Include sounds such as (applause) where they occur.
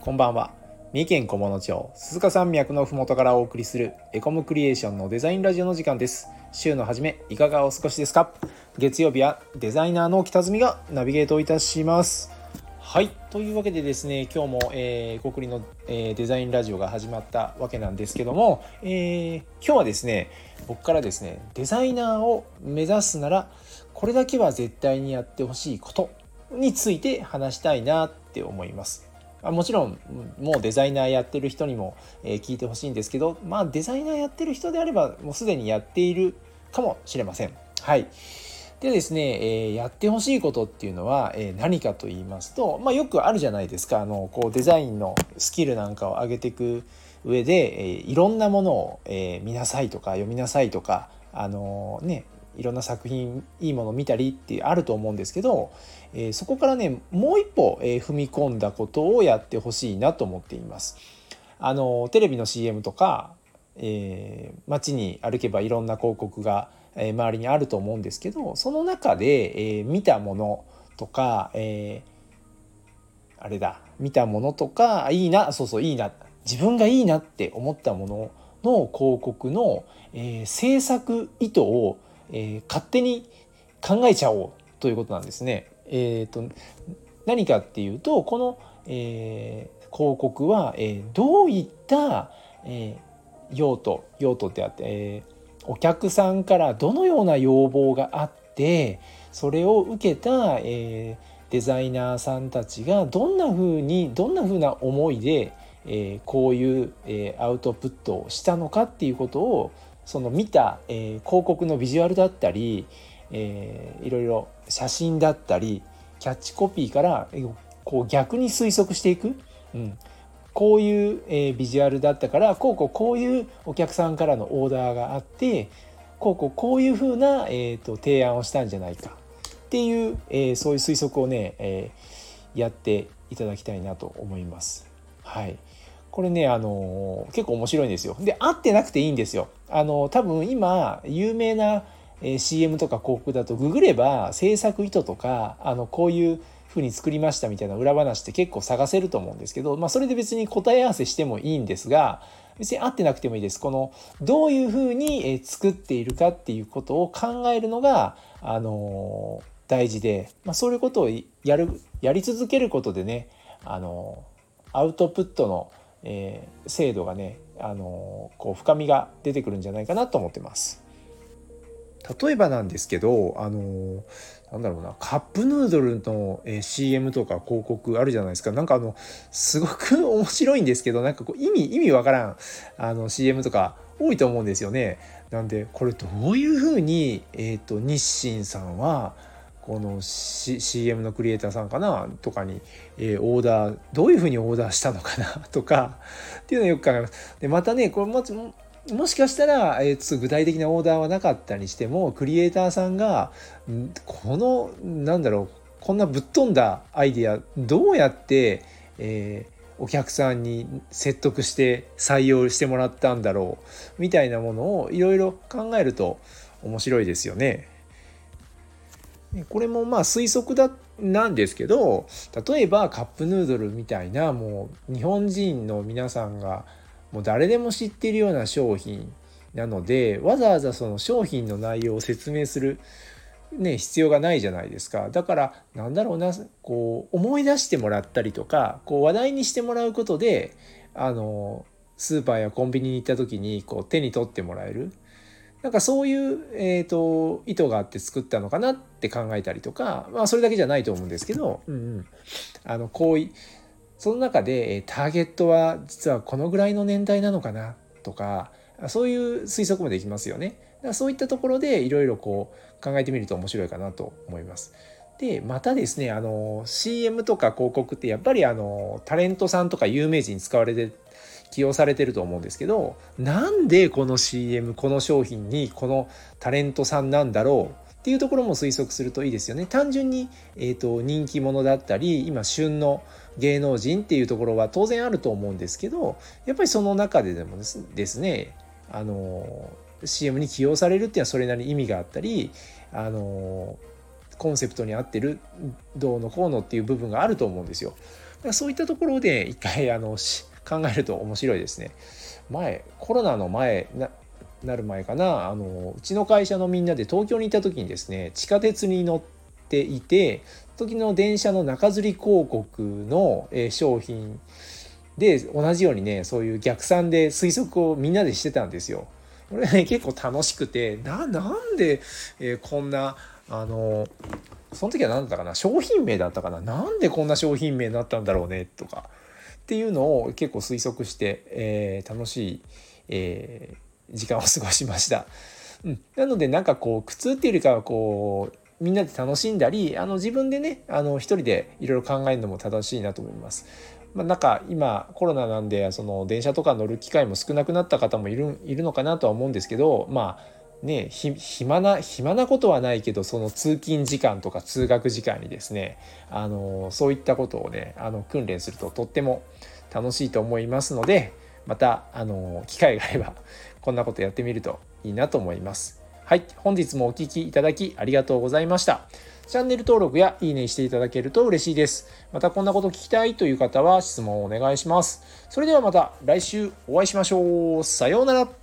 こんばんは。三重県菰野町鈴鹿山脈のふもとからお送りするエコムクリエーションのデザインラジオの時間です。週の初めいかがお過ごしですか？月曜日はデザイナーの北住がナビゲートいたします。はいというわけでですね今日も、えー、国の、えー、デザインラジオが始まったわけなんですけども、えー、今日はですね僕からですねデザイナーを目指すならこれだけは絶対にやってほしいことについて話したいなって思います。あもちろんもうデザイナーやってる人にもえ聞いてほしいんですけどまあデザイナーやってる人であればもうすでにやっているかもしれません。はい。でですね、え、やってほしいことっていうのは、え、何かと言いますと、まあ、よくあるじゃないですかあのこうデザインのスキルなんかを上げていく上で、え、いろんなものを、え、見なさいとか読みなさいとかあのねいろんな作品いいもの見たりってあると思うんですけど、えー、そこからねもう一歩、えー、踏み込んだことをやってほしいなと思っています。あのテレビの CM とか、えー、街に歩けばいろんな広告がえ周りにあると思うんですけどその中で、え見たものとか、えあれだ見たものとかいいなそうそういいな自分がいいなって思ったものの広告の、え制作意図を、え勝手に考えちゃおうということなんですね。えーと、何かっていうとこの、えー、広告は、えー、どういった、えー、用途用途ってあって、えお客さんからどのような要望があってそれを受けた、え、デザイナーさんたちがどんな風にどんな風な思いで、え、こういう、え、アウトプットをしたのかっていうことをその見た、え広告のビジュアルだったり、えー、いろいろ写真だったりキャッチコピーからえこう逆に推測していく、うん、こういう、えー、ビジュアルだったからこうこうこういうお客さんからのオーダーがあってこうこうこういうふうな、えーと、提案をしたんじゃないかっていう、えー、そういう推測をね、えー、やっていただきたいなと思います。はい。これね、あの、結構面白いんですよ。で、合ってなくていいんですよ。あの、多分今、有名な、え、CM とか広告だとググれば制作意図とか、あの、こういう風に作りましたみたいな裏話って結構探せると思うんですけど、まあ、それで別に答え合わせしてもいいんですが別に合ってなくてもいいですこのどういう風に作っているかっていうことを考えるのが、あの大事で、まあ、そういうことをやるやり続けることでね、あのアウトプットの、えー、精度がね、あのこう深みが出てくるんじゃないかなと思ってます。例えばなんですけどあのなんだろうなカップヌードルの、え CM とか広告あるじゃないですかなんかあのすごく面白いんですけどなんかこう意味意味わからんあの CM とか多いと思うんですよね。なんでこれどういうふうに、えーと、日清さんはこの、C、CM のクリエイターさんかなとかに、えー、オーダーどういうふうにオーダーしたのかなとか (laughs) っていうのをよく考えます。でまたねこれももしかしたら、えー、具体的なオーダーはなかったにしてもクリエイターさんがこのなんだろうこんなぶっ飛んだアイデアどうやって、えー、お客さんに説得して採用してもらったんだろうみたいなものをいろいろ考えると面白いですよね。これもまあ推測だなんですけど例えばカップヌードルみたいなもう日本人の皆さんがもう誰でも知ってるような商品なのでわざわざその商品の内容を説明する、ね、必要がないじゃないですか。だからなんだろうなこう思い出してもらったりとかこう話題にしてもらうことであのスーパーやコンビニに行った時にこう手に取ってもらえる。なんかそういう、えーと、意図があって作ったのかなって考えたりとか、まあ、それだけじゃないと思うんですけど、うんうん、あのこうその中でターゲットは実はこのぐらいの年代なのかなとかそういう推測もできますよね。だからそういったところでいろいろこう考えてみると面白いかなと思います。でまたですねあの CM とか広告ってやっぱりあのタレントさんとか有名人使われて起用されてると思うんですけどなんでこの CM この商品にこのタレントさんなんだろうっていうところも推測するといいですよね。単純に、えーと、人気者だったり今旬の芸能人っていうところは当然あると思うんですけどやっぱりその中ででもですねあの CM に起用されるっていうのはそれなりに意味があったりあのコンセプトに合ってるどうのこうのっていう部分があると思うんですよ。だからそういったところで一回あの考えると面白いですね。前コロナの前ななる前かなあのうちの会社のみんなで東京にいた時にですね地下鉄に乗っていて時の電車の中吊り広告の、え商品で同じようにねそういう逆算で推測をみんなでしてたんですよ。これね結構楽しくてななんで、えー、こんなあのその時は何だったかな商品名だったかななんでこんな商品名になったんだろうねとかっていうのを結構推測して、えー、楽しい、えー、時間を過ごしました。うん、なのでなんかこう苦痛っていうよりかはこうみんなで楽しんだりあの自分でねあの一人でいろいろ考えるのも正しいなと思います。まあ、なんか今コロナなんでその電車とか乗る機会も少なくなった方もいるいるのかなとは思うんですけどまあね暇な暇なことはないけどその通勤時間とか通学時間にですねあのそういったことをねあの訓練するととっても楽しいと思いますのでまたあの機会があれば (laughs) こんなことやってみるといいなと思います。はい、本日もお聴きいただきありがとうございました。チャンネル登録やいいねしていただけると嬉しいです。またこんなこと聞きたいという方は質問をお願いします。それではまた来週お会いしましょう。さようなら。